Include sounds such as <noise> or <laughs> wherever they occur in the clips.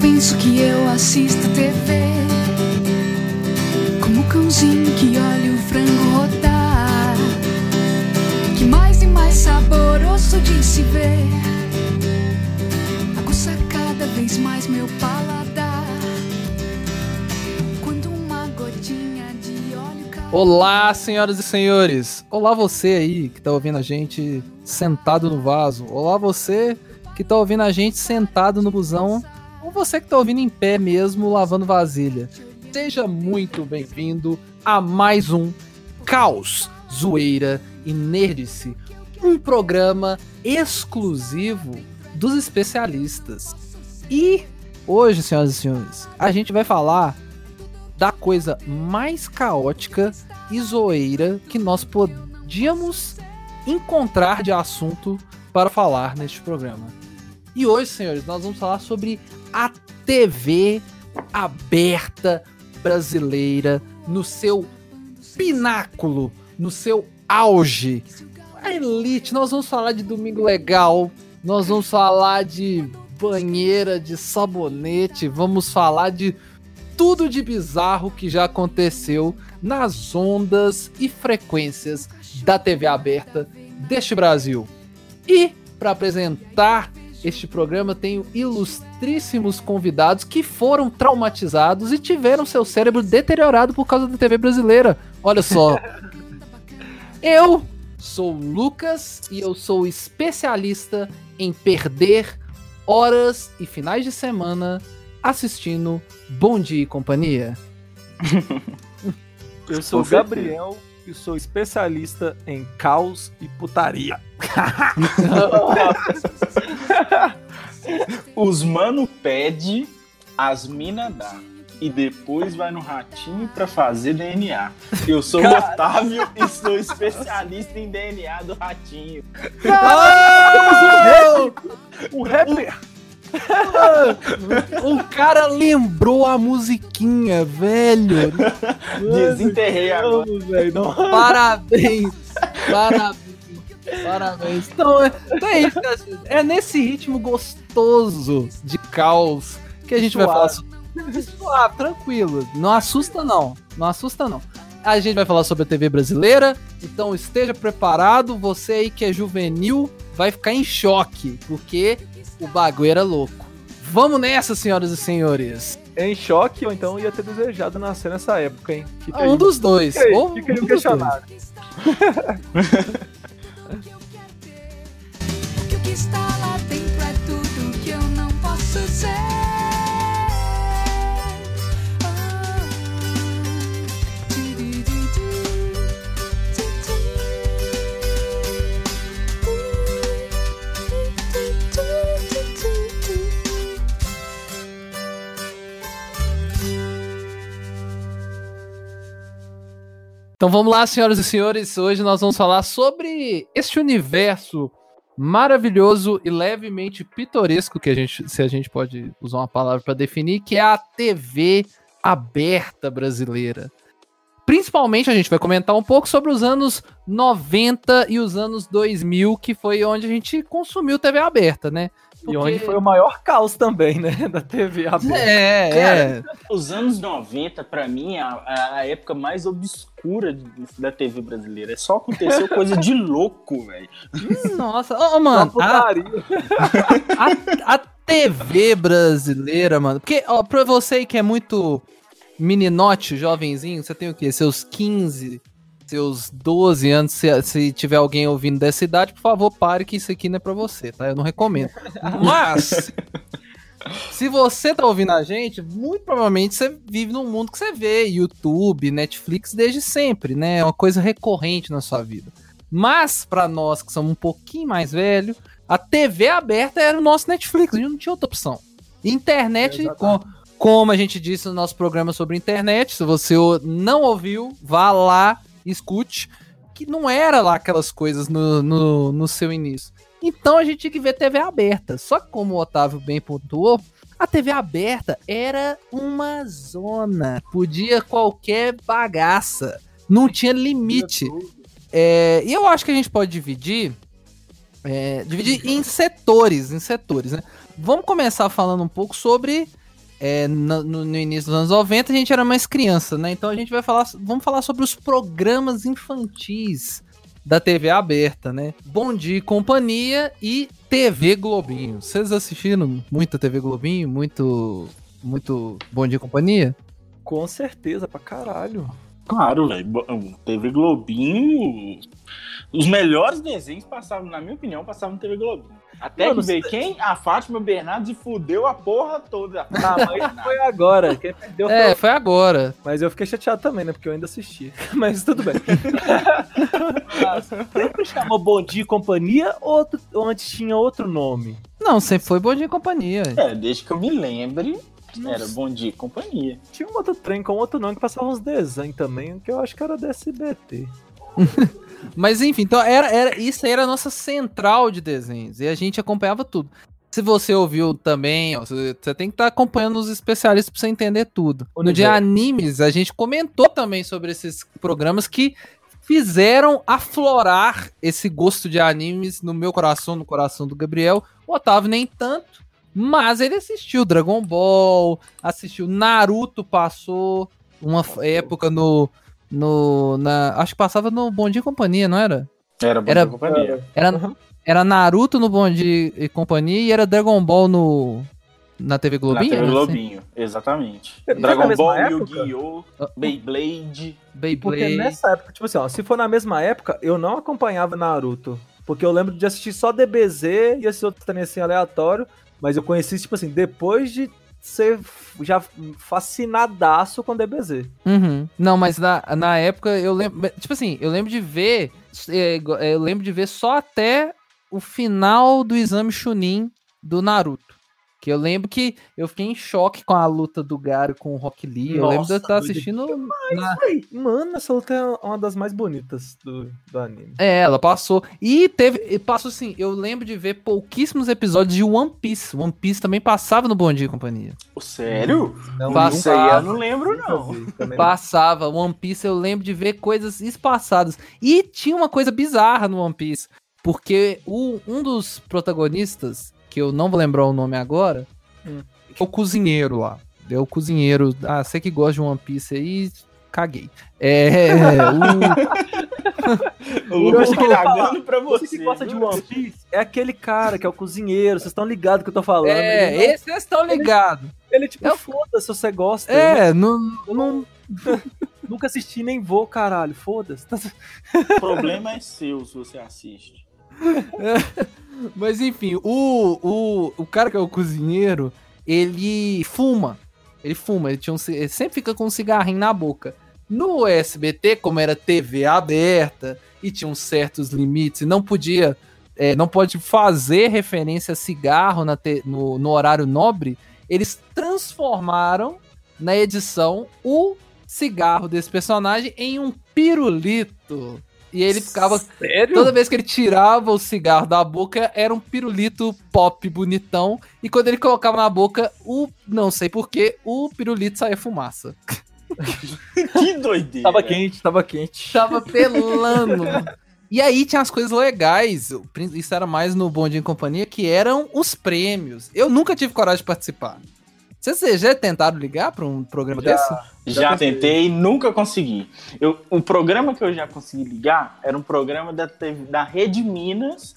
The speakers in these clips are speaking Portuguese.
penso que eu assisto TV Como o cãozinho que olha o frango rodar Que mais e mais saboroso de se ver Aguça cada vez mais meu paladar Quando uma gotinha de óleo cai Olá, senhoras e senhores. Olá você aí que tá ouvindo a gente sentado no vaso. Olá você que tá ouvindo a gente sentado no busão. Ou você que tá ouvindo em pé mesmo lavando vasilha. Seja muito bem-vindo a mais um Caos, Zoeira e Nerdice. Um programa exclusivo dos especialistas. E hoje, senhoras e senhores, a gente vai falar da coisa mais caótica e zoeira que nós podíamos encontrar de assunto para falar neste programa. E hoje, senhores, nós vamos falar sobre a TV aberta brasileira no seu pináculo, no seu auge. A elite, nós vamos falar de Domingo Legal, nós vamos falar de banheira, de sabonete, vamos falar de tudo de bizarro que já aconteceu nas ondas e frequências da TV aberta deste Brasil. E para apresentar este programa tenho ilustríssimos convidados que foram traumatizados e tiveram seu cérebro deteriorado por causa da TV brasileira. Olha só. <laughs> eu sou o Lucas e eu sou especialista em perder horas e finais de semana assistindo Bom Dia e Companhia. <laughs> Eu sou o Gabriel e sou especialista em caos e putaria. <laughs> Os mano pede, as mina dá. E depois vai no ratinho pra fazer DNA. Eu sou o Otávio e sou especialista em DNA do ratinho. O rapper! O <laughs> cara lembrou a musiquinha, velho. <laughs> Desenterrei agora. Velho. Parabéns. <laughs> Parabéns. Parabéns. Então, é, então é isso, né? É nesse ritmo gostoso de caos que a gente vai falar sobre. Suave, tranquilo. Não assusta, não. Não assusta, não. A gente vai falar sobre a TV brasileira, então esteja preparado. Você aí que é juvenil vai ficar em choque, porque o bagulho era louco. Vamos nessa, senhoras e senhores. Em choque, ou então ia ter desejado nascer nessa época, hein? Fica aí. Um dos dois. Fica aí, Ou fica aí um o dos questionário. Que <laughs> Então vamos lá, senhoras e senhores. Hoje nós vamos falar sobre este universo maravilhoso e levemente pitoresco que a gente, se a gente pode usar uma palavra para definir, que é a TV aberta brasileira. Principalmente a gente vai comentar um pouco sobre os anos 90 e os anos 2000, que foi onde a gente consumiu TV aberta, né? E onde foi o maior caos também, né? <laughs> Da TV aberta. É, é. Os anos 90, pra mim, é a, é a época mais obscura da TV brasileira. Só aconteceu <laughs> coisa de louco, velho. Nossa, ô, Uma mano, a, a, a TV brasileira, mano. Porque, ó, pra você que é muito meninote, jovenzinho, você tem o quê? Seus 15, seus 12 anos. Se, se tiver alguém ouvindo dessa idade, por favor, pare que isso aqui não é pra você, tá? Eu não recomendo. <laughs> Mas. Se você tá ouvindo a gente, muito provavelmente você vive num mundo que você vê YouTube, Netflix desde sempre, né? É uma coisa recorrente na sua vida. Mas, pra nós que somos um pouquinho mais velhos, a TV aberta era o nosso Netflix, a gente não tinha outra opção. Internet, com- como a gente disse no nosso programa sobre internet, se você não ouviu, vá lá, escute, que não era lá aquelas coisas no, no, no seu início. Então a gente tinha que ver TV aberta. Só que como o Otávio bem pontuou, a TV aberta era uma zona. Podia qualquer bagaça. Não tinha limite. É, e eu acho que a gente pode dividir É, dividir em setores, em setores, né? Vamos começar falando um pouco sobre. É, no, no- início dos anos 90 a gente era mais criança, né? Então a gente vai falar. Vamos falar sobre os programas infantis da TV aberta, né? Bom Dia e Companhia e TV Globinho. Vocês assistiram muita TV Globinho? Muito. Muito Bom Dia e Companhia? Com certeza, pra caralho. Claro, velho. TV Globinho. Os melhores desenhos passavam, na minha opinião, passavam no TV Globinho. Até Mano, que veio quem? A Fátima Bernardes fudeu a porra toda. <laughs> Ah, mas foi agora. Quem perdeu foi É, foi agora. Mas eu fiquei chateado também, né? Porque eu ainda assisti. <laughs> Mas tudo bem. <laughs> Sempre chamou Bom Dia e Companhia ou, outro- ou antes tinha outro nome? Não, sempre foi Bom Dia e Companhia. É, desde que eu me lembre, era Bom Dia e Companhia. Tinha um outro trem com outro nome que passava uns desenhos também, que eu acho que era da SBT. Mas enfim, então era, era, isso aí era a nossa central de desenhos. E a gente acompanhava tudo. Se você ouviu também, ó, você, tem que estar acompanhando os especialistas pra você entender tudo. No dia Animes, a gente comentou também sobre esses programas que fizeram aflorar esse gosto de animes no meu coração, no coração do Gabriel. O Otávio nem tanto, mas ele assistiu Dragon Ball, assistiu Naruto, passou uma época no. No na, acho que passava no Bom Dia e Companhia, não era? Era Bom Era- Dia e Companhia. Era, Uhum. era Naruto no Bom Dia e Companhia e era Dragon Ball no. Na TV Na Globinho? TV né? Globinho, exatamente. Foi na Dragon Ball? Yu-Gi-Oh!, Ah, Beyblade. Porque Beyblade. nessa época, tipo assim, ó, se for na mesma época, eu não acompanhava Naruto. Porque eu lembro de assistir só DBZ e esse outro também assim, aleatório. Mas eu conheci, tipo assim, depois de ser já fascinadaço com DBZ. Uhum. Não, mas na, na época eu lembro. Tipo assim, eu lembro de ver. é, eu lembro de ver só até o final do exame Chunin do Naruto. Que eu lembro que eu fiquei em choque com a luta do Garo com o Rock Lee. eu lembro de eu Nossa, estar assistindo. na- Ai, mano, essa luta é uma das mais bonitas do, do anime. É, ela passou. E teve. Passou assim, eu lembro de ver pouquíssimos episódios de One Piece. One Piece também passava no Bom Dia e Companhia. Sério? Não, Passa- Isso aí eu não lembro, não. Passava. One Piece eu lembro de ver coisas espaçadas. E tinha uma coisa bizarra no One Piece. Porque o, um dos protagonistas, que eu não vou lembrar o nome agora, Hum. é o cozinheiro lá. É o cozinheiro. Ah, você que gosta de One Piece aí, caguei. É. o, <laughs> O que ele ia cagando pra Você você. que gosta de? One Piece é aquele cara que é o cozinheiro, vocês estão ligados que eu tô falando. é, ele, não- esse vocês estão ligados. ele tipo, é foda-se se você gosta. É, não, Eu não, <laughs> nunca assisti nem vou, caralho, foda-se. O problema é seu se você assiste. <laughs> Mas enfim, o, o, o cara que é o cozinheiro, ele fuma. Ele fuma, ele, tinha um, ele sempre fica com um cigarrinho na boca. No SBT, como era TV aberta e tinha certos limites, e não podia, é, não pode fazer referência a cigarro na te- no, no horário nobre, eles transformaram na edição o cigarro desse personagem em um pirulito. E ele ficava Sério? Toda vez que ele tirava o cigarro da boca, era um pirulito pop bonitão. E quando ele colocava na boca, o não sei porquê, o pirulito saía fumaça. <laughs> Que doideira. Tava quente, tava quente. Tava pelando. E aí tinha as coisas legais. Isso era mais no Bom Dia em Companhia, que eram os prêmios. Eu nunca tive coragem de participar. Vocês já tentaram ligar pra um programa Já. desse? Já Já tentei, nunca consegui. Eu, o programa que eu já consegui ligar era um programa da, da Rede Minas,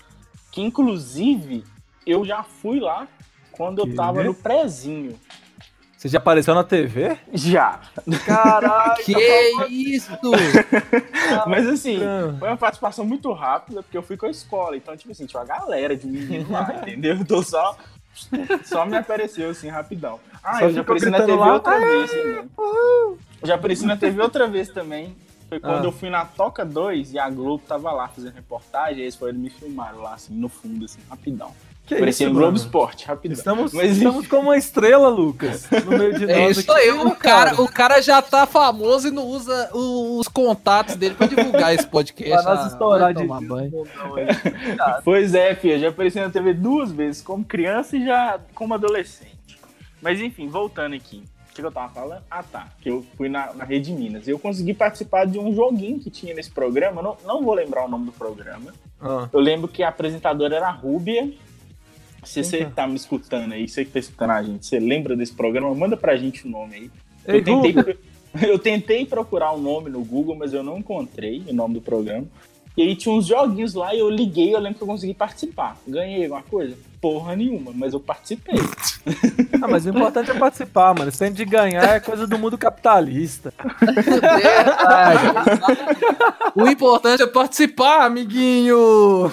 que inclusive eu já fui lá quando eu tava no prezinho. Você já apareceu na TV? Já. Caralho! Que isso? <laughs> Mas assim, foi uma participação muito rápida, porque eu fui com a escola. Então, tipo assim, tinha uma galera de meninos lá, <laughs> entendeu? Então só, <laughs> só me apareceu assim, rapidão. Ah, Só eu já apareci na TV lá, outra vez também. Eu já apareci na TV outra vez também. Foi quando Ah. eu fui na Toca 2 e a Globo tava lá fazendo reportagem, e eles foram me filmaram lá, assim, no fundo, assim, rapidão. Que Parecia isso, Globo? Esporte, rapidão. Estamos, Mas, estamos como uma estrela, Lucas. No meio de <laughs> É nós isso aqui. aí, o cara, o cara já tá famoso e não usa o- os contatos dele pra divulgar esse podcast. Pra nós Ah, estourar de tomar banho. aí. <laughs> Pois é, filha, já apareci na TV duas vezes, como criança e já como adolescente. Mas enfim, voltando aqui. O que, que eu tava falando? Ah, tá. Que eu fui na, na Rede Minas. E eu consegui participar de um joguinho que tinha nesse programa. Não, não vou lembrar o nome do programa. Ah, Eu lembro que a apresentadora era a Rúbia. Se Quem você é? tá me escutando aí, você que tá escutando a gente, você lembra desse programa? Manda pra gente o nome aí. Ei, Eu tentei, <laughs> eu tentei procurar o nome no Google, mas eu não encontrei o nome do programa. E aí tinha uns joguinhos lá e eu liguei, eu lembro que eu consegui participar. Ganhei alguma coisa? Porra nenhuma, mas eu participei. <laughs> Ah, mas o importante é participar, mano. Tempo de ganhar é coisa do mundo capitalista. Verdade. <laughs> o importante é participar, amiguinho.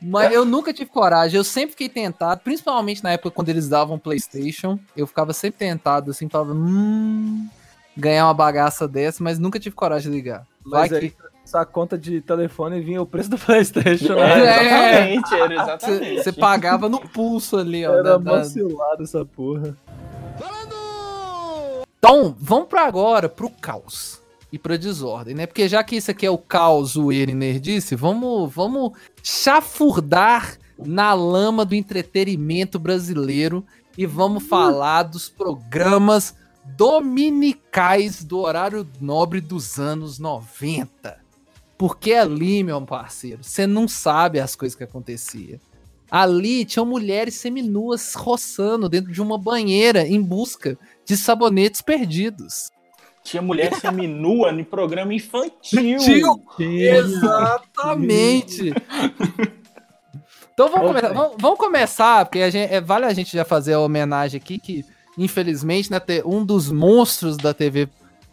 Mas eu nunca tive coragem, eu sempre fiquei tentado, principalmente na época quando eles davam PlayStation, eu ficava sempre tentado, assim, falava, hum, ganhar uma bagaça dessa, mas nunca tive coragem de ligar. Vai Mas aí, que essa conta de telefone vinha o preço do <laughs> Playstation, É, né? exatamente, era exatamente. você pagava no pulso ali, ó. Era da- da- macilado essa porra. Então, vamos para agora pro caos e pra desordem, né? Porque já que isso aqui é o caos, o e nerdice, vamos, vamos chafurdar na lama do entretenimento brasileiro e vamos falar dos programas dominicais do horário nobre dos anos 90. Porque ali, meu parceiro, você não sabe as coisas que acontecia. Ali tinham mulheres seminuas roçando dentro de uma banheira em busca de sabonetes perdidos. Tinha mulher seminua no programa infantil. Infantil. Exatamente. Então vamos, começar, vamos, vamos começar, porque a gente, é, vale a gente já fazer a homenagem aqui, que infelizmente né, um dos monstros da TV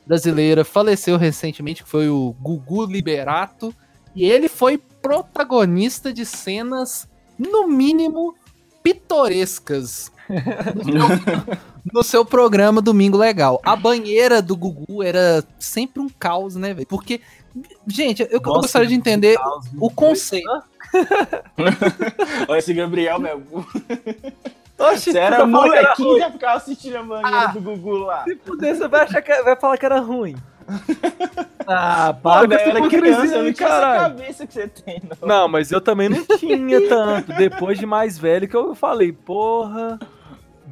brasileira faleceu recentemente, que foi o Gugu Liberato, e ele foi protagonista de cenas, no mínimo, pitorescas <laughs> no seu programa Domingo Legal. A banheira do Gugu era sempre um caos, né, velho? Porque, gente, eu, eu Nossa, gostaria de entender o conceito. Olha esse Gabriel, meu. Oxi, Você era que molequinho já ficava assistindo a banheira Ah. do Gugu lá. Se puder, você vai, achar que, vai falar que era ruim. <laughs> Ah, para com eu essa era criança, eu não tinha essa cabeça que você tem, não. Não, mas eu também não tinha tanto. Depois de mais velho que eu falei, porra,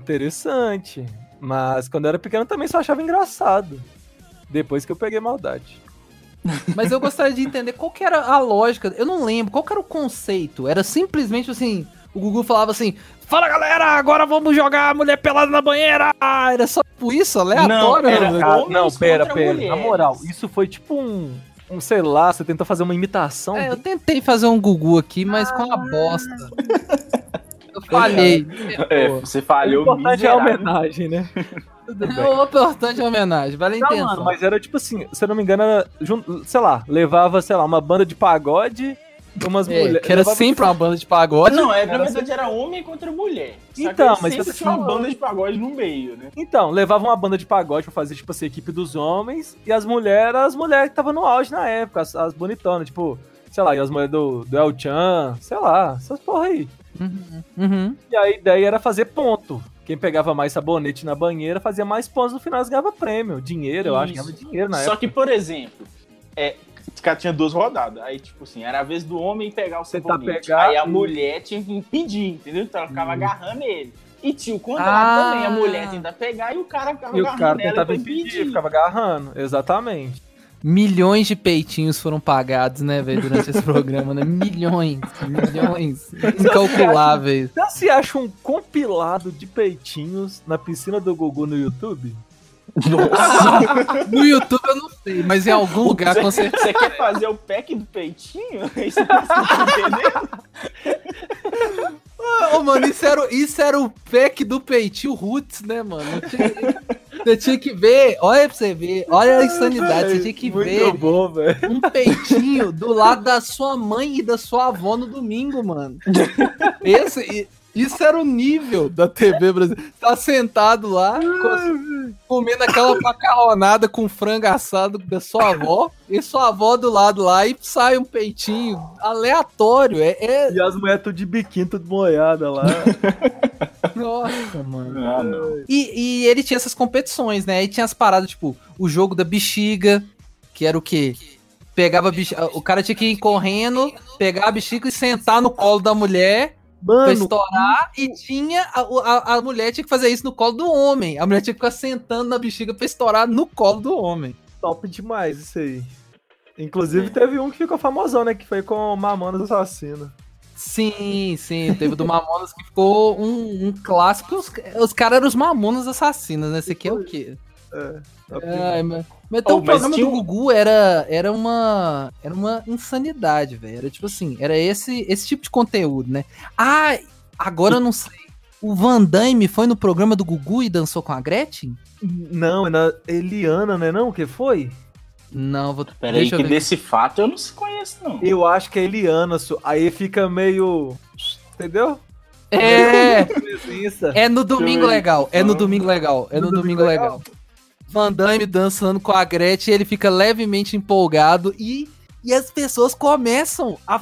interessante. Mas quando eu era pequeno também só achava engraçado. Depois que eu peguei maldade. Mas eu gostaria de entender qual que era a lógica. Eu não lembro. Qual que era o conceito? Era simplesmente assim. O Gugu falava assim: Fala galera, agora vamos jogar mulher pelada na banheira! Ah, Era só tipo isso, aleatório. Não, era- né? Ah, homens não, pera, pera. mulheres. Na moral, isso foi tipo um. Um, sei lá, você tentou fazer uma imitação. É, eu tentei fazer um Gugu aqui, mas com uma bosta. <laughs> Eu falhei. É, você o falhou importante é a homenagem, né? É o importante homenagem, vale a Não, intenção. mano, mas era tipo assim, se eu não me engano, era, jun- sei lá, levava, sei lá, uma banda de pagode, umas É, mulheres. que era sempre uma banda de pagode. Não, é, na Era verdade era homem contra mulher. Então, mas sempre tô tinha uma banda de pagode no meio, né? Então, levava uma banda de pagode pra fazer, tipo assim, a equipe dos homens, e as mulheres, as mulheres que estavam no auge na época, as, as bonitonas, tipo, sei lá, e as mulheres do, do El Chan, sei lá, essas porra aí. Uhum, uhum. E a ideia era fazer ponto. Quem pegava mais sabonete na banheira fazia mais pontos no final, ganhava prêmio. Dinheiro, eu acho, ganhava dinheiro na Só época. que, por exemplo, é, cara tinha duas rodadas. Aí, tipo assim, era a vez do homem pegar o sabonete. pegar Aí a e- mulher tinha que impedir, entendeu? Então ela ficava Hum. agarrando ele. E tinha o contrário Ah. também. A mulher tenta pegar e o cara ficava E o agarrando cara ela tentava impedir, ficava agarrando. Exatamente. Milhões de peitinhos foram pagados, né, velho, durante esse programa, né? Milhões, milhões. Incalculáveis. Então se acha um compilado de peitinhos na piscina do Gugu no YouTube? No YouTube eu não sei, mas em algum lugar com Você, certeza. você quer fazer o pack do peitinho? <laughs> Isso tá entendendo? Ô, mano, isso era, isso era o pack do peitinho Roots, né, mano? Tinha- Você tinha que ver, olha pra você ver, olha a insanidade, você tinha que Muito ver bom, um peitinho do lado da sua mãe e da sua avó no domingo, mano. Esse, isso era o nível da TV brasileira. Tá sentado lá, co- comendo aquela macarronada com frango assado da sua avó, e sua avó do lado lá, e sai um peitinho aleatório. É, é- E as mulheres de biquíni, tudo moiada lá. <laughs> Nossa, mano. Ah, não. E, e ele tinha essas competições, né? Aí tinha as paradas, tipo, o jogo da bexiga, que era o quê? Pegava a bexiga, o cara tinha que ir correndo, pegar a bexiga e sentar no colo da mulher pra Mano, estourar e tinha a, a, a mulher tinha que fazer isso no colo do homem. A mulher tinha que ficar sentando na bexiga pra estourar no colo do homem. top demais isso aí. Inclusive teve um que ficou famosão, né? Que foi com Mamonas Assassino. Sim, sim, teve o do Mamonas que ficou um, um clássico. Os, os caras eram os Mamonas assassinos, né? Esse aqui é o quê? É, demais. mas, mas então Oh, o programa tinha do Gugu era, era, uma, era uma insanidade, velho. Era tipo assim, era esse, esse tipo de conteúdo, né? Ah, agora eu não sei. O Van Damme foi no programa do Gugu e dançou com a Gretchen? Não, é na Eliana, né? Não, o que foi? Não, vou. Peraí, deixa que desse fato eu não se conheço, não. Eu acho que é Eliana, su- aí fica meio. Entendeu? É, Presença. é no Domingo eu ver. Legal. É no. Domingo Legal. É no, Domingo, Legal. Van Damme dançando com a Gretchen, ele fica levemente empolgado e, e as pessoas começam a.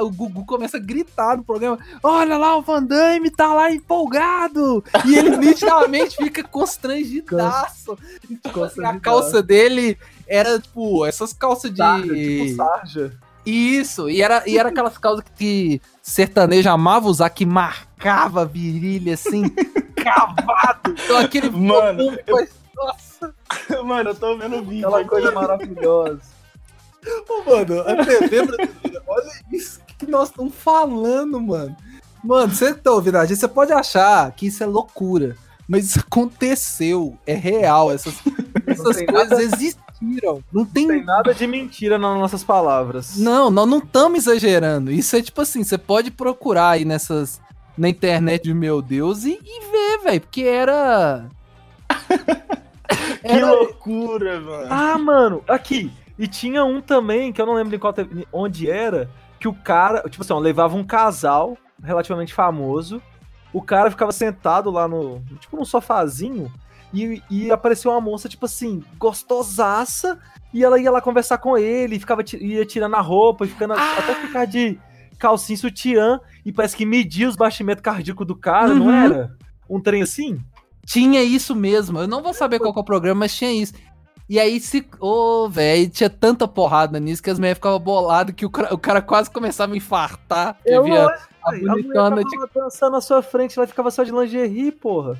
O Gugu começa a gritar no programa: Olha lá, o Van Damme tá lá empolgado! E ele <laughs> nitidamente fica constrangidaço. Tipo assim, a calça dele era, tipo, essas calças de. Sarja, tipo Sarja. Isso, e era, e era aquelas calças que sertanejo amava usar, que marcava a virilha assim, <laughs> cavado. Então aquele Mano, foi- Nossa, <laughs> Mano, eu tô vendo o vídeo. Aquela coisa maravilhosa. Ô, mano, a TV brasileira, olha isso que nós estamos falando, mano. Mano, você tá ouvindo a gente, você pode achar que isso é loucura, mas isso aconteceu, é real, essas, essas coisas nada- existiram. Não tem, Não tem nada de mentira nas nossas palavras. Não, nós não estamos exagerando. Isso é tipo assim, você pode procurar aí nessas na internet de meu Deus e, e ver, velho, porque era <laughs> Que era loucura, mano. Ah, mano, aqui. E tinha um também, que eu não lembro em qual onde era, que o cara, tipo assim, ó, levava um casal relativamente famoso. O cara ficava sentado lá no, tipo num sofazinho, e, e apareceu uma moça, tipo assim, gostosaça, e ela ia lá conversar com ele, ficava ia tirando a roupa, e ficando Ah! até ficar de calcinha sutiã, e parece que media os batimentos cardíacos do cara, não Uhum. era? Um trem assim? tinha isso mesmo. Eu não vou saber qual que é o programa, mas tinha isso. E aí se, ô, velho, tinha tanta porrada nisso que as mulheres ficavam boladas que o cara, o cara quase começava a infartar. Eu via lógico, a velho. A mulher tava lá dançando na sua frente, ela ficava só de lingerie, porra.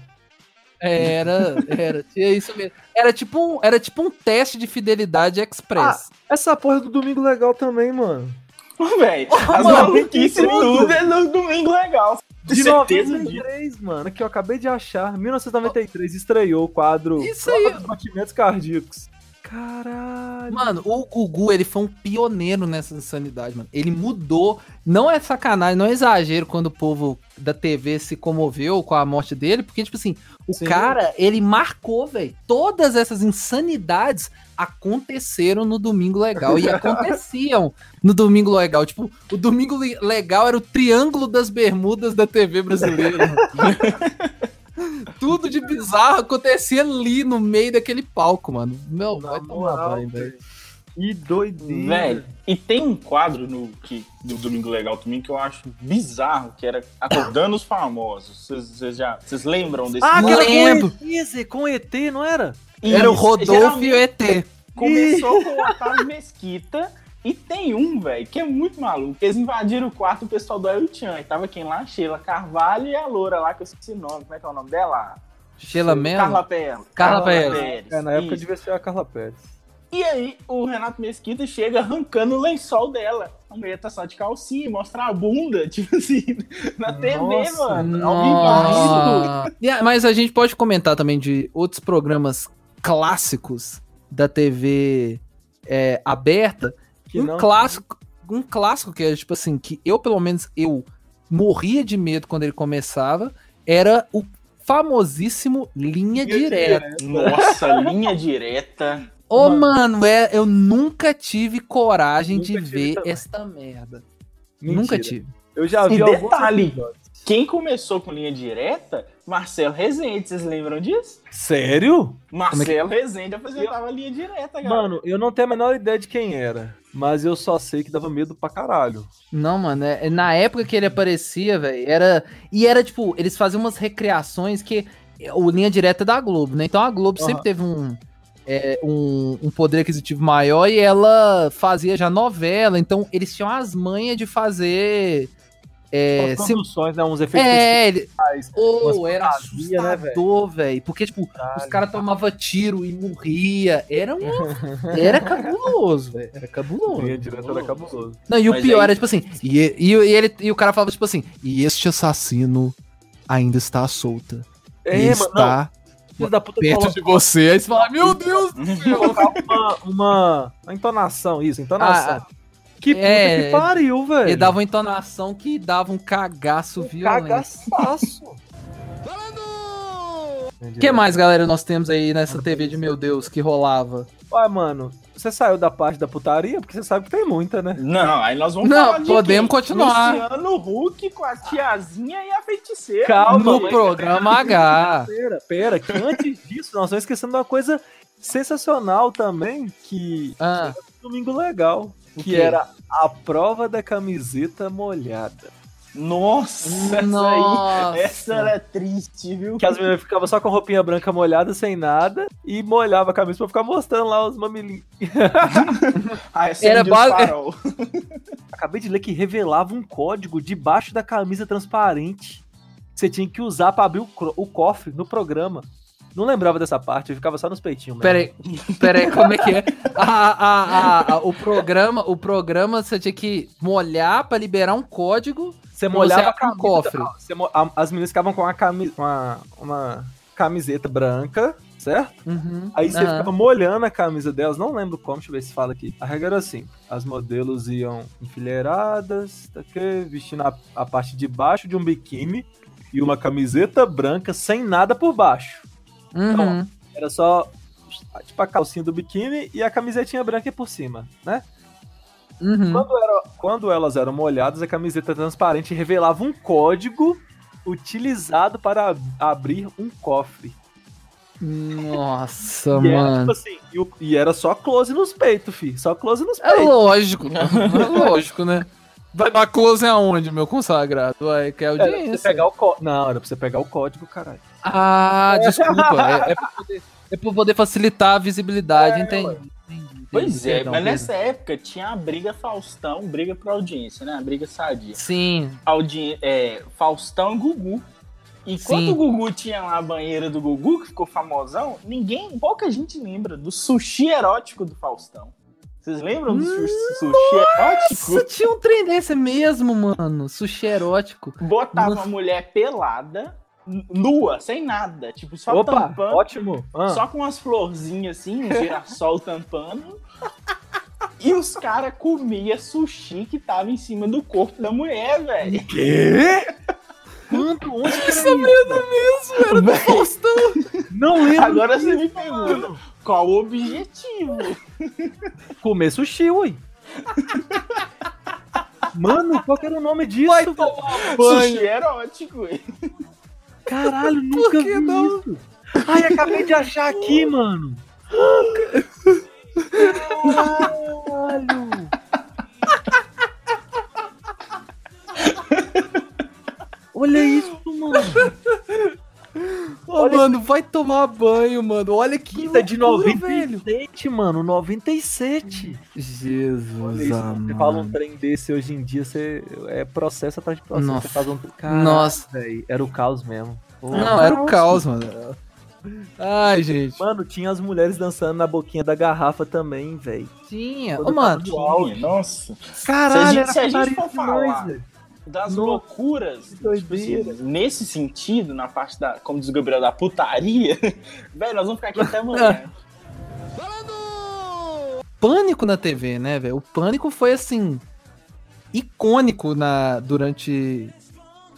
Era, era, tinha isso mesmo. Era tipo um, era tipo um teste de fidelidade express. Essa porra do Domingo Legal também, mano. Velho, as mano, maluquices tudo. tudo é no domingo legal. De certeza disso. 93, mano, que eu acabei de achar. 1993 estreou o quadro Isso aí. dos Batimentos Cardíacos. Caralho. Mano, o Gugu, ele foi um pioneiro nessa insanidade, mano. Ele mudou. Não é sacanagem, não é exagero quando o povo da TV se comoveu com a morte dele, porque, tipo assim, o Sim. cara, ele marcou, velho. Todas essas insanidades aconteceram no Domingo Legal. E aconteciam <laughs> no Domingo Legal. Tipo, o Domingo Le- Legal era o triângulo das bermudas da TV brasileira. <laughs> Tudo de bizarro acontecia ali no meio daquele palco, mano. Meu, Na vai tomar banho, velho. Que doideira. Velho, e tem um quadro no que, do Domingo Legal também que eu acho bizarro, que era Acordando os Famosos. Vocês- já. Vocês lembram desse Ah, aquela lembro. com ET, com ET, não era? Era o Rodolfo e o ET. Começou com o Otávio Mesquita. E tem um, velho, que é muito maluco. Eles invadiram o quarto do pessoal do El Chan. E tava quem lá? Sheila Carvalho e a loura lá, que eu esqueci o nome. Como é que é o nome dela? Sheila Mello? Carla Pérez. Carla Pérez. É, na época Isso. devia ser a Carla Pérez. E aí, o Renato Mesquita chega arrancando o lençol dela. A mulher tá só de calcinha, mostra a bunda, <laughs> tipo assim, na TV, Nossa, mano. Ao vivaço. Nossa. A- Mas a gente pode comentar também de outros programas clássicos da TV é, aberta. Que um não- clássico, um clássico que é tipo assim, que eu pelo menos eu morria de medo quando ele começava, era o famosíssimo Linha Direta. Nossa, linha direta. Ô, Mano. mano, é, eu nunca tive coragem Nunca de tive ver também. esta merda. Mentira. Nunca tive. Eu já vi E alguns detalhe. episódios. Quem começou com linha direta? Marcelo Rezende, vocês lembram disso? Sério? Marcelo Rezende apresentava linha direta, galera. Mano, eu não tenho a menor ideia de quem era. Mas eu só sei que dava medo pra caralho. Não, mano, é- na época que ele aparecia, velho, era. E era tipo, eles faziam umas recriações que. O linha direta é da Globo, né? Então a Globo Aham. sempre teve um, é, um. um poder aquisitivo maior e ela fazia já novela. Então eles tinham as manhas de fazer. É, Umas se- né? Uns efeitos é, ele. umas era fantasia, né, velho? assustador, velho. Porque, tipo, os Caralho. caras tomavam tiro e morria. Era um. Era cabuloso, velho. Era cabuloso. Linha direta era cabuloso. Não, e o Mas pior aí- era, tipo assim, e, e, e ele, e o cara falava, tipo assim, e este assassino ainda está solta. É, mano, não, está filho da puta perto de você. Aí você fala, meu Deus do céu. uma, uma, uma entonação, isso, entonação. Ah, que puta é, que pariu, velho. ele dava uma entonação que dava um cagaço violento. Cagaçaço. O <laughs> que mais, galera, nós temos aí nessa TV de meu Deus que rolava? Ué, mano, você saiu da parte da putaria? Porque você sabe que tem muita, né? Não, aí nós vamos Não, podemos continuar. Luciano Huck com a tiazinha e a feiticeira. Calma, no mas- programa H. Pera, pera, que antes disso nós estamos esquecendo de uma coisa sensacional também, que Ah, domingo legal, O que era a prova da camiseta molhada. Nossa, essa Nossa. aí, essa era triste, viu? Que as meninas ficavam só com a roupinha branca molhada, sem nada, e molhava a camisa pra ficar mostrando lá os mamilinhos. <laughs> Ah, essa Era farol. <laughs> Acabei de ler que revelava um código debaixo da camisa transparente. que Você tinha que usar pra abrir o, cro- o cofre no programa. Não lembrava dessa parte, eu ficava só nos peitinhos. mesmo. Pera aí, pera aí, como é que é? Ah, ah, ah, ah, o programa, o programa você tinha que molhar pra liberar um código. Você molhava Você abre um cofre. você as meninas ficavam com uma, cami- uma, uma camiseta branca, certo? Uhum, Aí você aham. ficava molhando a camisa delas, não lembro como, deixa eu ver se fala aqui. A regra era assim: as modelos iam enfileiradas, tá aqui, vestindo a, a parte de baixo de um biquíni e uma camiseta branca sem nada por baixo. Uhum. Era só tipo a calcinha do biquíni e a camisetinha branca por cima, né? Uhum. Quando, era- quando elas eram molhadas, a camiseta transparente revelava um código utilizado para ab- abrir um cofre. Nossa, E era, mano. tipo assim, e, o- e era só close nos peitos, fi. Só close nos É peitos. lógico. É <laughs> lógico, né? Vai dar close aonde, meu consagrado? Vai, quer Era pra audiência. você pegar o Não, era pra você pegar o código, caralho. Ah, desculpa. É, é, pra poder, é pra poder facilitar a visibilidade, entendi. entendi, Pois é, mas nessa época tinha a briga Faustão, briga pra audiência, né? A briga sadia. Sim, Audi é, Faustão e Gugu. E quando o Gugu tinha lá a banheira do Gugu, que ficou famosão, ninguém, pouca gente lembra do sushi erótico do Faustão. Vocês lembram do su- sushi Nossa, erótico? tinha um trem desse mesmo, mano. Sushi erótico. Botava Nossa. uma mulher pelada, nua, sem nada. Tipo, só Opa, tampando. ótimo. Ah, Só com umas florzinhas assim, um girassol <laughs> tampando. E os caras comiam sushi que tava em cima do corpo da mulher, velho. Quê? Quando? Onde que Essa era merda mesmo, era do Faustão. Não lembro. Agora você me pergunta, qual o objetivo? <laughs> Comer sushi, ui. Mano, qual que era o nome disso? Vai tomar Sushi erótico. Caralho, nunca vi não? isso. Ai, acabei de achar aqui, mano. <laughs> Caralho. Olha isso, mano. Ô, mano, vai tomar banho, mano. Olha que Isso é de loucura, velho. 97, mano. 97. Jesus, Olha isso, você fala um trem desse hoje em dia, você é processo atrás de processo. Nossa. Você faz um... Caralho, Nossa. velho, era o caos mesmo. Pô. Não, era o caos, mano. Ai, gente. Mano, tinha as mulheres dançando na boquinha da garrafa também, velho. Tinha. Ô, mano. Tinha, Nossa. Caralho, gente- era se a gente for falar, velho. Das Nossa, loucuras, tipo assim, nesse sentido, na parte da, como diz o Gabriel, da putaria, <laughs> velho, nós vamos ficar aqui até amanhã. <laughs> Pânico na TV, né, velho? O Pânico foi, assim, icônico na, durante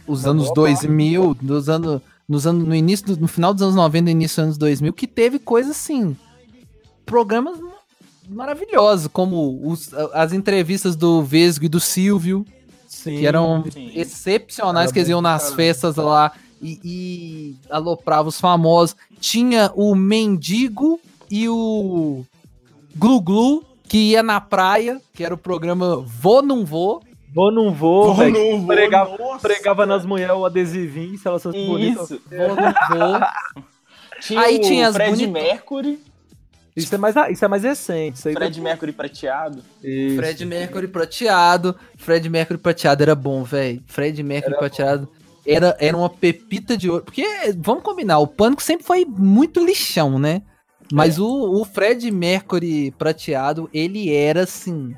os anos boa 2000, nos anos, nos anos, no início, do- no final dos anos 90 e início dos anos 2000, que teve coisas, assim, programas maravilhosos, como os- as entrevistas do Vesgo e do Silvio, Sim. que eram Sim. excepcionais, Era que eles iam nas caramba. festas lá e, e alopravam os famosos. Tinha o Mendigo e o Glu Glu, que ia na praia, que era o programa Vou Não Vou. Vou, não vou, Vou, não vou, pregava- nossa. Pregava nas mulheres o adesivinho, se elas fossem bonitas. Isso. Vou Não Vou. Tinha Aí o tinha as Fred bonito- Mercury. Isso é mais, isso é mais recente. Isso aí Fred Mercury prateado. Isso. Fred Mercury prateado. Fred Mercury prateado era bom, velho. Fred Mercury prateado era, era uma pepita de ouro. Porque, vamos combinar, o Pânico sempre foi muito lixão, né? Mas É. o, o Fred Mercury prateado, ele era, assim,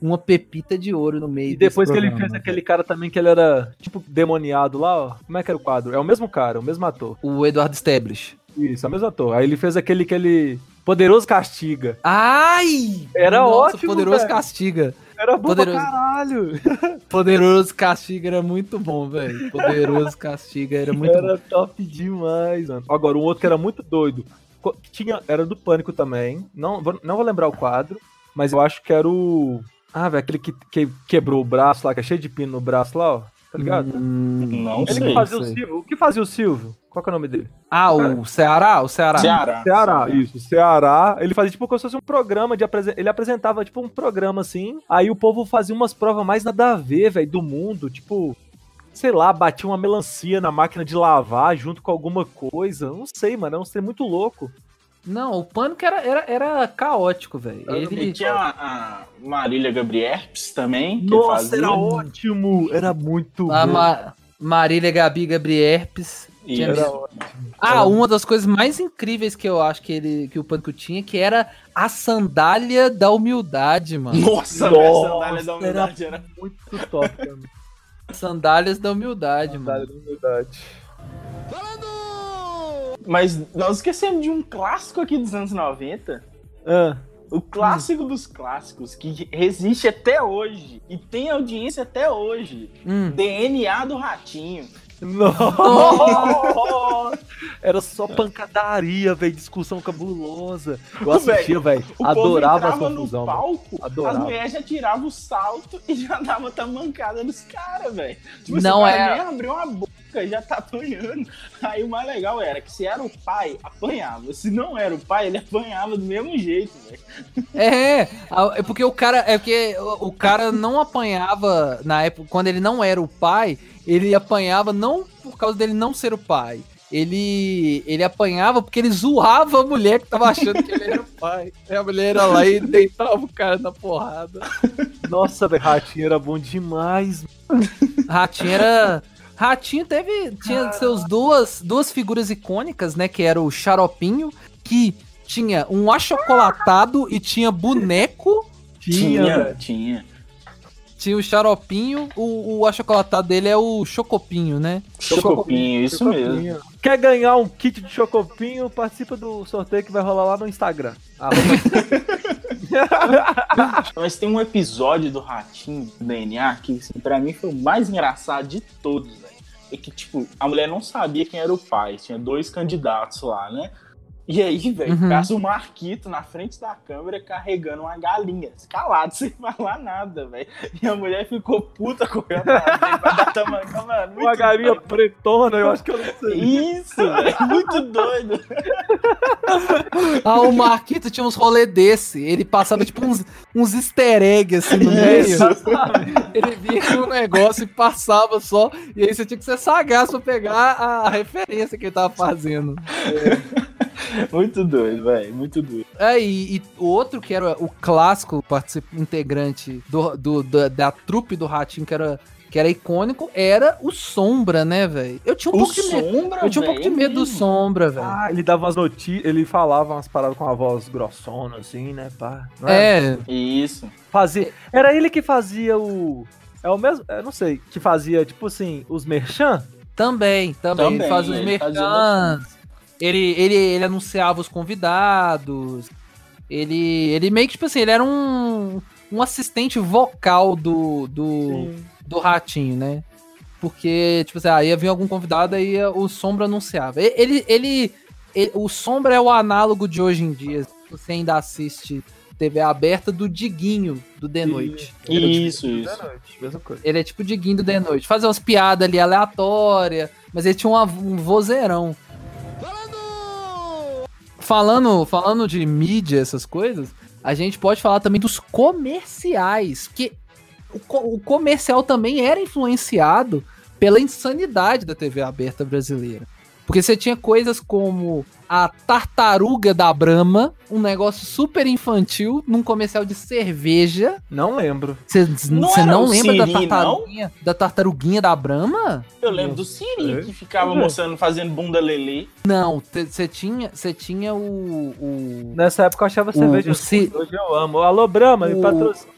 uma pepita de ouro no meio E depois que ele fez aquele cara também que ele era, tipo, demoniado lá, ó. Como é que era o quadro? É o mesmo cara, o mesmo ator. O Eduardo Stablish. Isso, é o mesmo ator. Aí ele fez aquele que ele. Poderoso Castiga. Ai! Era Nossa, ótimo, Poderoso velho. Castiga. Era bom Poderoso. pra caralho. <laughs> Poderoso Castiga era muito bom, velho. Poderoso Castiga era muito bom. era top demais, mano. Agora, um outro que era muito doido. Tinha, era do Pânico também. Não, vou- não vou lembrar o quadro, mas eu acho que era o. Ah, velho, aquele que, que quebrou o braço lá, que é cheio de pino no braço lá, ó. Tá ligado? Hum, Não Ele sei. que fazia o sei. Silvio. O que fazia o Silvio? Qual que é o nome dele? Ah, o Ceará? O Ceará. Ceará. Ceará, isso, Ceará. Ele fazia tipo como se fosse um programa de apresen... Ele apresentava tipo um programa assim. Aí o povo fazia umas provas mais nada a ver, velho, do mundo. Tipo, sei lá, batia uma melancia na máquina de lavar junto com alguma coisa. Não sei, mano. É um ser muito louco. Não, o Pânico era, era, era caótico, velho. E Ele... tinha a, a Marília Gabrierps também. Que Nossa, fazia. era ótimo. Era muito A. Ma- Marília Gabi Gabrierpes. Tinha Era. Ah, uma das coisas mais incríveis que eu acho que, ele, que o Pânico tinha, que era a sandália da humildade, mano. Nossa, Nossa, velho, sandália da humildade era. Muito top também. Sandálias da humildade, Sandália mano. da humildade. Mas nós esquecemos de um clássico aqui dos anos 90. Ah, O clássico dos clássicos, que resiste até hoje. E tem audiência até hoje. Hum. DNA do Ratinho. Nossa! Era só pancadaria, velho. Discussão cabulosa. Eu assistia, velho. Adorava a confusão. no palco, Adorava. as mulheres já tiravam o salto e já dava tamancada nos caras, velho. Tipo, Não é- nem abriu uma boca, já tá apanhando. Aí o mais legal era que se era o pai, apanhava. Se não era o pai, ele apanhava do mesmo jeito, velho. É, é porque o cara, é porque o cara não apanhava na época, quando ele não era o pai, ele apanhava não por causa dele não ser o pai. Ele, ele apanhava porque ele zoava a mulher que tava achando que ele era o pai. Aí a mulher ia lá e deitava o cara na porrada. Nossa, velho. Ratinho era bom demais. Ratinho era. Ratinho teve. Tinha seus duas, duas figuras icônicas, né? Que era o Xaropinho, que tinha um achocolatado e tinha boneco. Tinha, tinha. tinha. Tinha o Xaropinho, o, o achocolatado dele é o Chocopinho, né? Chocopinho, isso mesmo. Chocopinho. Quer ganhar um kit de chocopinho? Participa do sorteio que vai rolar lá no Instagram. <laughs> Mas tem um episódio do Ratinho do DNA que, assim, pra mim foi o mais engraçado de todos. É que, tipo, a mulher não sabia quem era o pai. Tinha dois candidatos lá, né? E aí, velho, Uhum. passa o Marquito na frente da câmera carregando uma galinha, escalado, <laughs> sem falar nada, velho. E a mulher ficou puta correndo pra dar tamanca, mano. Uma galinha doido. pretona, eu acho que eu não sei. Isso, velho, muito doido. Ah, o Marquito tinha uns rolê desse. Ele passava tipo uns, uns easter eggs assim no meio. Ele via um negócio e passava só. E aí você tinha que ser sagaz pra pegar a referência que ele tava fazendo. <laughs> <laughs> Muito doido, velho, muito doido. É, e, e o outro que era o clássico particip- integrante do, do- da, da trupe do Ratinho, que era, que era icônico, era o Sombra, né, velho? Eu tinha um O pouco de medo. Sombra, Eu tinha um pouco de medo do. Sombra, velho. Ah, ele dava umas notícias, ele falava umas paradas com a voz grossona, assim, né, pá. Não era? é, Isso. Fazia... Era ele que fazia o... É o mesmo, eu não sei, que fazia, tipo assim, os merchan? também, também. Também, ele fazia os mercans. Ele, ele, ele anunciava os convidados. Ele, ele meio que, tipo assim, ele era um, um assistente vocal do, do, do Ratinho, né? Porque, tipo assim, ah, ia vir algum convidado, aí o Sombra anunciava. Ele, ele, ele- o Sombra é o análogo de hoje em dia. Se você ainda assiste TV aberta do Diguinho do The Noite. Isso, Da isso. noite, mesma coisa. Ele é tipo o Diguinho do The Noite. Fazia umas piadas ali aleatórias, mas ele tinha uma- um vozeirão. Falando, falando de mídia, essas coisas, a gente pode falar também dos comerciais. Porque o, o comercial também era influenciado pela insanidade da TV aberta brasileira. Porque você tinha coisas como a tartaruga da Brahma, um negócio super infantil, num comercial de cerveja. Não lembro. Você Não não o lembra da Siri, tartaruguinha, da tartaruguinha da Brahma? Eu lembro do Siri, É. que ficava É. mostrando, fazendo bunda lelê. Não, você tinha, você tinha o, o Nessa época eu achava O- cerveja. o Hoje eu amo. Alô, Brahma, me O- patrocina.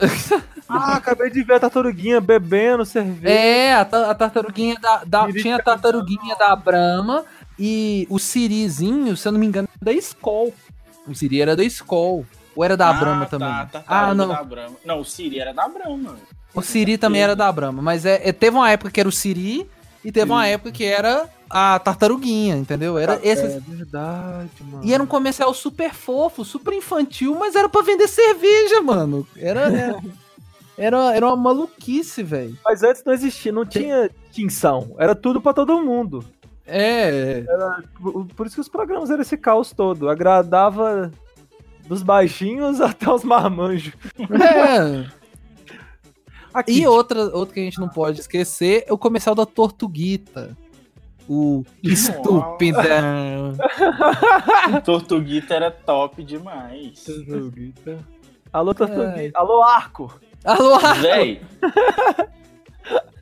<laughs> ah, acabei de ver a tartaruguinha bebendo cerveja. É, a, ta- a tartaruguinha da. da- tinha a tartaruguinha da Brahma e o Sirizinho, se eu não me engano, era da Skol. O Siri era da Skol. Ou era da Brahma também? Tá, tá, ah, não. Da Brahma. Não, o Siri era da Brahma. O Siri também era da Brahma. Mas é, é- teve uma época que era o Siri e teve uma época que era a tartaruguinha, entendeu? Era esses. É verdade, mano. E era um comercial super fofo, super infantil, mas era pra vender cerveja, mano. Era. Era, <laughs> era, era uma maluquice, velho. Mas antes não existia, não tinha extinção. Era tudo pra todo mundo. É. Por, por isso que os programas eram esse caos todo. Agradava dos baixinhos <laughs> até os marmanjos. É. Aqui, E outra, outra que a gente não pode esquecer é o comercial da Tortuguita. O estúpida. Tortuguita era top demais. Tartaruguita. Alô, Ai. Tartaruguita. Alô, Arco. Alô, Véi,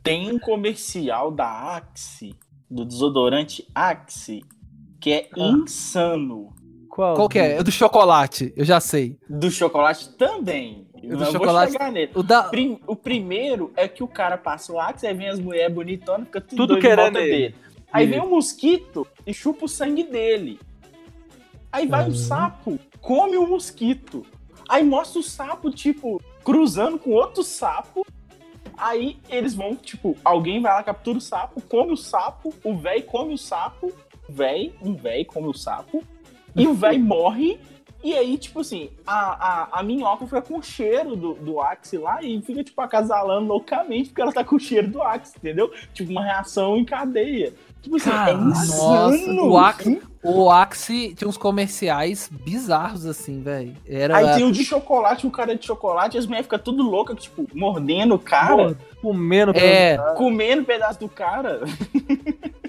tem um comercial da Axe, do desodorante Axe, que é Ah. insano. Qual? qual que é? É do chocolate, eu já sei. Do chocolate também. do Eu vou chocolate- chegar nele. O da. Prim- o primeiro é que o cara passa o Axe, aí vem as mulheres bonitonas, fica tudo, Tudo querendo dele. Aí vem um mosquito e chupa o sangue dele. Aí vai Uhum. um sapo, come o mosquito. Aí mostra o sapo, tipo, cruzando com outro sapo. Aí eles vão, tipo, alguém vai lá, captura o sapo, come o sapo, o véi come o sapo, o véi, um véi come o sapo, e o véi <laughs> morre. E aí, tipo assim, a, a, a minhoca fica com o cheiro do, do Axe lá e fica, tipo, acasalando loucamente porque ela tá com o cheiro do Axe, entendeu? Tipo, uma reação em cadeia. Tipo assim, Cara, é insano. nossa, o Axe- O Axe tinha uns comerciais bizarros assim, velho. Era. Aí tem o de chocolate, o cara de chocolate, e as mulheres ficam tudo loucas, tipo, mordendo o cara, Comendo. É, comendo um pedaço do cara. <laughs>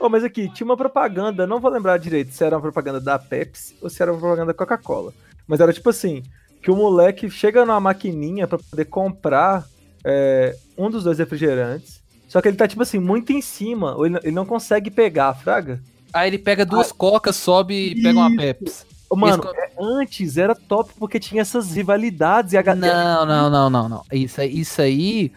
Ô, mas aqui, tinha uma propaganda, não vou lembrar direito se era uma propaganda da Pepsi ou se era uma propaganda da Coca-Cola. Mas era tipo assim, que o moleque chega numa maquininha pra poder comprar é, um dos dois refrigerantes, só que ele tá, tipo assim, muito em cima, ou ele, ele não consegue pegar, fraga. aí ele pega duas cocas, sobe e pega uma Pepsi. Mano, Esse é, antes era top porque tinha essas rivalidades e a Não, não, não, não, não. Isso, isso aí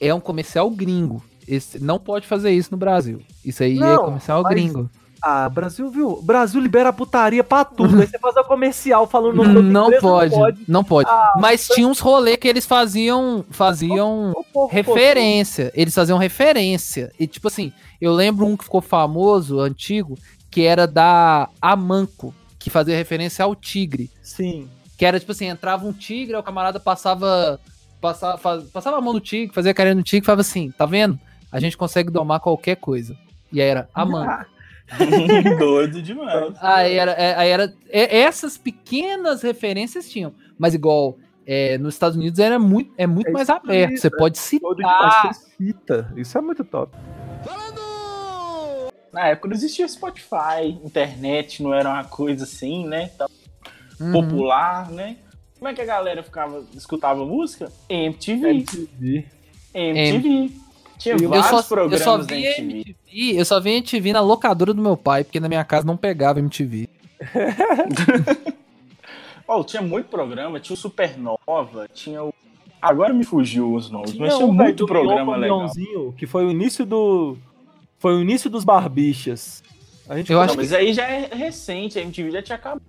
é um comercial gringo. Esse, não pode fazer isso no Brasil. Isso aí é Não, comercial mas- gringo. Ah, Brasil, viu? O Brasil libera a putaria pra tudo. Aí você faz o comercial falando o nome da Não empresa, pode, não pode. Ah, Mas tinha uns rolês que eles faziam, faziam O povo referência. Eles faziam referência. E tipo assim, eu lembro um que ficou famoso, antigo, que era da Amanco, que fazia referência ao tigre. Sim. Que era tipo assim, entrava um tigre, o camarada passava. Passava, passava a mão no tigre, fazia carinho no tigre e falava assim, tá vendo? A gente consegue domar qualquer coisa. E aí era Amanco. <laughs> Doido demais. Aí era, é, aí era é, essas pequenas referências tinham, mas igual é, nos Estados Unidos era muito, é muito É mais aberto. Você né? pode citar. baixo cita. Isso é muito top. Na época não existia Spotify, internet não era uma coisa assim, né? Uhum. Popular, né? Como é que a galera ficava, escutava música? MTV. MTV. MTV. Tinha Eu Eu vários só, eu programas só da vi MTV. MTV, eu só vi MTV na locadora do meu pai, porque na minha casa não pegava MTV. Oh, <laughs> tinha muito programa, tinha o Supernova, tinha o. Agora me fugiu os nomes, mas Tinha tinha um, muito do programa legal. Que foi o início do. Foi o início dos barbichas. A gente Eu Não, acho mas aí já é recente, a MTV já tinha acabado.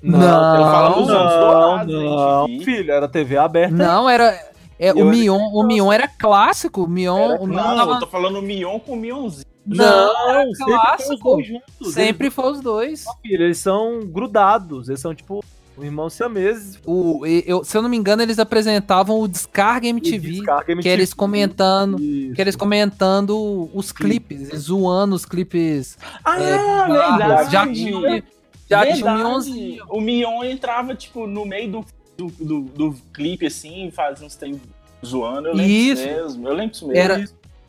Não, eu falo dos anos não, dourados não, filho, era TV aberta. Não, era. É, o Mion, o Mion era clássico. O Mion, Era o Mion Não, tava- eu tô falando Mion com Mionzinho. Não, era sempre foi os clássico. dois juntos. Sempre foi os dois. Eles, filho, eles são grudados. Eles são tipo irmãos siameses. O, eu, se eu não me engano, eles apresentavam o Descarga MTV, Descarga que MTV. eles comentando, Isso. que eles comentando os clipes, eles zoando os clipes. Ah, É, verdade. Já tinha, já tinha um Verdade. Mionzinho. O Mion entrava, tipo, no meio do, do, do, do clipe, assim, fazia uns trem zoando. Eu lembro Isso. mesmo. Eu lembro disso mesmo. Era,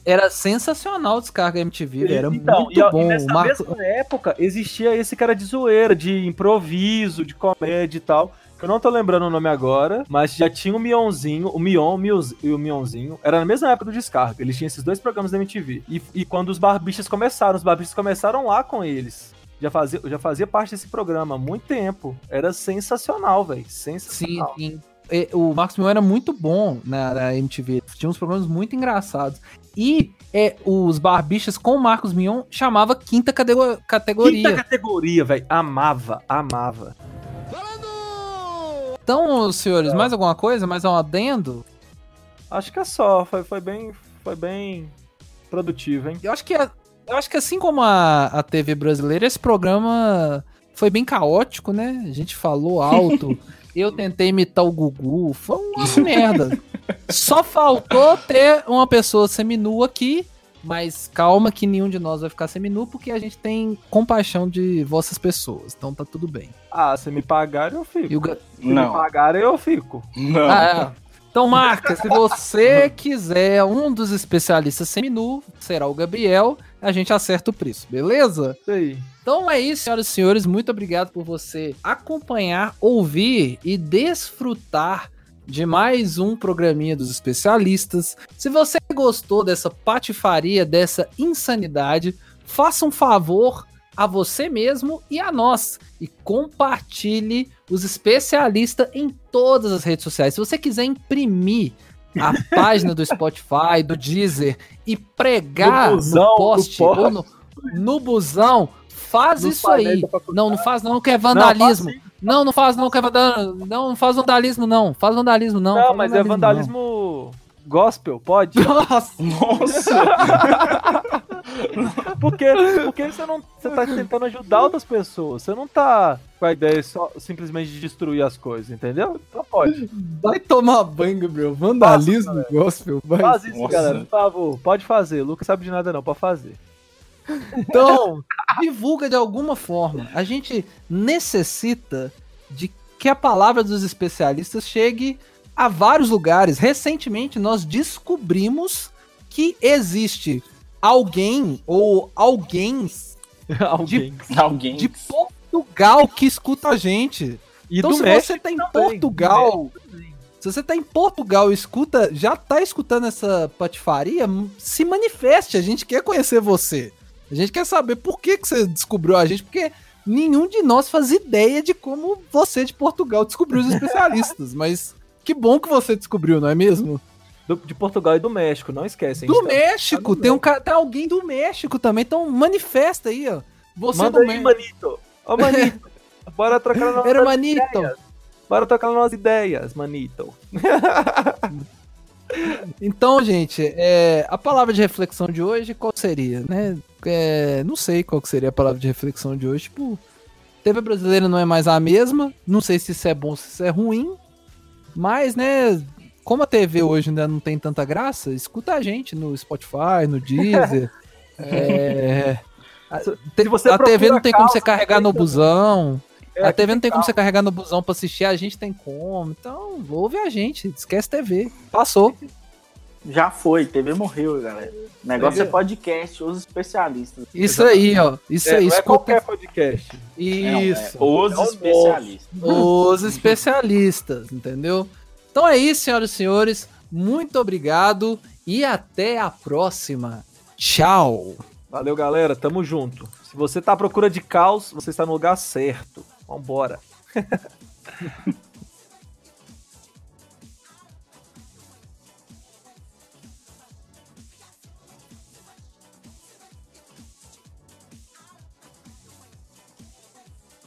Era sensacional o Descarga MTV, era Então, muito e, ó, e bom. nessa Marco- mesma época existia esse cara de zoeira, de improviso, de comédia e tal. Que eu não tô lembrando o nome agora, mas já tinha o Mionzinho, o Mion e o Mionzinho. Era na mesma época do Descarga. Eles tinham esses dois programas da MTV. E, e quando os Barbichas começaram, os Barbichas começaram lá com eles. Já fazia, já fazia parte desse programa há muito tempo. Era sensacional, velho. Sim, Sensacional. sim. E O Marcos Mion era muito bom na, na MTV. Tinha uns programas muito engraçados. E é, os Barbichas com o Marcos Mion chamava quinta catego- categoria. Quinta categoria, velho. Amava, amava. Então, senhores, mais alguma coisa? Mais um adendo? Acho que é só. Foi, foi bem. Foi bem produtivo, hein? Eu acho que, a- eu acho que assim como a, a TV brasileira, esse programa foi bem caótico, né? A gente falou alto. <laughs> eu tentei imitar o Gugu. Foi uma merda. Só faltou ter uma pessoa seminua aqui. Mas calma que nenhum de nós vai ficar seminu, porque a gente tem compaixão de vossas pessoas. Então tá tudo bem. Ah, se me pagarem, eu fico. E Ga- Se me Não. pagarem, eu fico. Não. Ah, é. Então, marca, se você quiser um dos especialistas seminu, será o Gabriel, a gente acerta o preço, beleza? Isso aí. Então é isso, senhoras e senhores. Muito obrigado por você acompanhar, ouvir e desfrutar de mais um programinha dos especialistas. Se você gostou dessa patifaria, dessa insanidade, faça um favor a você mesmo e a nós e compartilhe os especialistas em todas as redes sociais. Se você quiser imprimir a <laughs> página do Spotify, do Deezer e pregar No no, busão, no poste. ou no, no busão, faz No isso aí. Não, não faz não, que é Não, vandalismo. faz sim. Não, não faz não, que é vandalismo. Não, não faz vandalismo não. Faz vandalismo não. Não, faz mas é vandalismo gospel, pode? não. <laughs> Nossa. Nossa! <laughs> <laughs> Porque, porque você não você tá tentando ajudar outras pessoas. Você não tá com a ideia só simplesmente de destruir as coisas, entendeu? Então pode. Vai tomar banho, Gabriel. Vandalismo, gospel. Vai. Faz isso, Nossa. galera, por favor. Pode fazer. O Lucas sabe de nada não, pode fazer. Então, divulga de alguma forma. A gente necessita de que a palavra dos especialistas chegue a vários lugares. Recentemente, nós descobrimos que existe alguém ou alguém <laughs> Alguém. Alguém. de Portugal que escuta a gente. E então, do se México você tá em também, Portugal, se você tá em Portugal e escuta, já tá escutando essa patifaria, se manifeste. A gente quer conhecer você. A gente quer saber por que, que você descobriu a gente, porque nenhum de nós faz ideia de como você de Portugal descobriu os especialistas. <laughs> Mas que bom que você descobriu, não é mesmo? Do- de Portugal e do México, não esquecem. Do tá- México, tá tem, um, tem alguém do México também, então manifesta aí, ó. Você Manda aí, manito. Ô, manito. <laughs> Bora trocar nossas Hermanito. ideias. Bora trocar nossas ideias, manito. <laughs> Então, gente, é, a palavra de reflexão de hoje, qual seria, né? É, não sei qual seria a palavra de reflexão de hoje. Tipo, TV brasileira não é mais a mesma. Não sei se isso é bom, se isso é ruim. Mas, né, como a TV hoje ainda não tem tanta graça, escuta a gente no Spotify, no Deezer. <laughs> é, a, te- você a TV não tem como você carregar no busão. É, a TV não tem como você carregar no busão pra assistir, a gente tem como. Então, ouve a gente, esquece TV. Passou. Já foi, TV morreu, galera. O negócio é podcast, os especialistas. Isso aí, ó. Isso É, aí, não é escuta. qualquer podcast. Não, é Isso. os É especialistas. Os especialistas, entendeu? Então é isso, senhoras e senhores. Muito obrigado e até a próxima. Tchau. Valeu, galera. Tamo junto. Se você tá à procura de caos, você está no lugar certo. Vambora. <laughs>